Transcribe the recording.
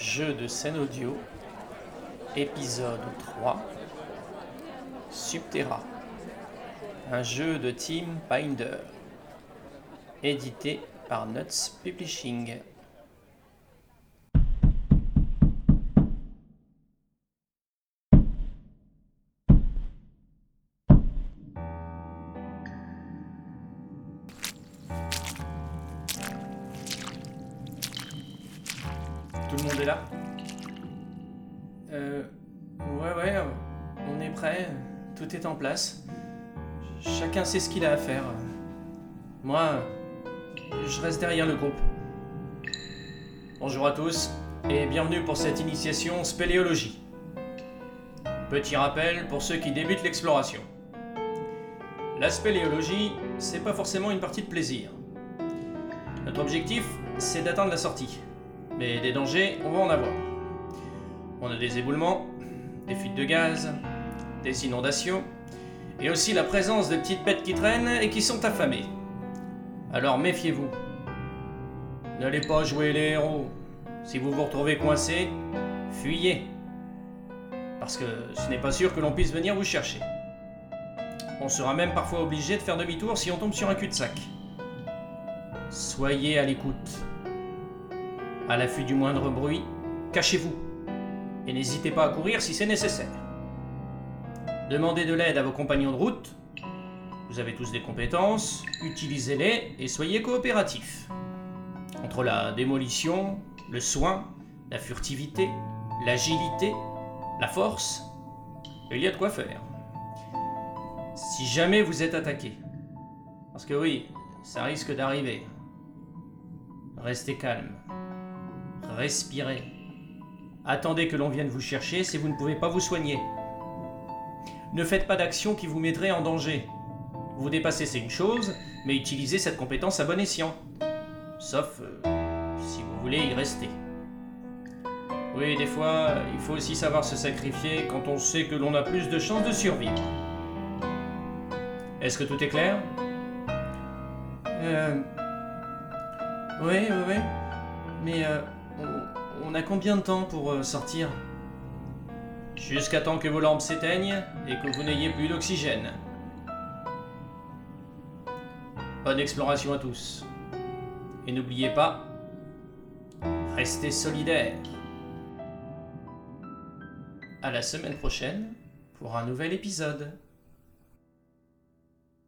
Jeu de scène audio, épisode 3, Subterra, un jeu de Team Binder, édité par Nuts Publishing. Tout le monde est là Euh. Ouais, ouais, on est prêt, tout est en place. Chacun sait ce qu'il a à faire. Moi, je reste derrière le groupe. Bonjour à tous et bienvenue pour cette initiation spéléologie. Petit rappel pour ceux qui débutent l'exploration. La spéléologie, c'est pas forcément une partie de plaisir. Notre objectif, c'est d'atteindre la sortie. Mais des dangers, on va en avoir. On a des éboulements, des fuites de gaz, des inondations, et aussi la présence de petites bêtes qui traînent et qui sont affamées. Alors méfiez-vous. N'allez pas jouer les héros. Si vous vous retrouvez coincé, fuyez. Parce que ce n'est pas sûr que l'on puisse venir vous chercher. On sera même parfois obligé de faire demi-tour si on tombe sur un cul-de-sac. Soyez à l'écoute. À l'affût du moindre bruit, cachez-vous. Et n'hésitez pas à courir si c'est nécessaire. Demandez de l'aide à vos compagnons de route. Vous avez tous des compétences, utilisez-les et soyez coopératifs. Entre la démolition, le soin, la furtivité, l'agilité, la force, il y a de quoi faire. Si jamais vous êtes attaqué, parce que oui, ça risque d'arriver, restez calme. Respirez. Attendez que l'on vienne vous chercher si vous ne pouvez pas vous soigner. Ne faites pas d'action qui vous mettrait en danger. Vous dépasser, c'est une chose, mais utilisez cette compétence à bon escient. Sauf euh, si vous voulez y rester. Oui, des fois, il faut aussi savoir se sacrifier quand on sait que l'on a plus de chances de survivre. Est-ce que tout est clair? Euh. Oui, oui, oui. Mais euh, on, a combien de temps pour euh, sortir? Jusqu'à temps que vos lampes s'éteignent et que vous n'ayez plus d'oxygène. Bonne exploration à tous. Et n'oubliez pas, restez solidaires. À la semaine prochaine pour un nouvel épisode.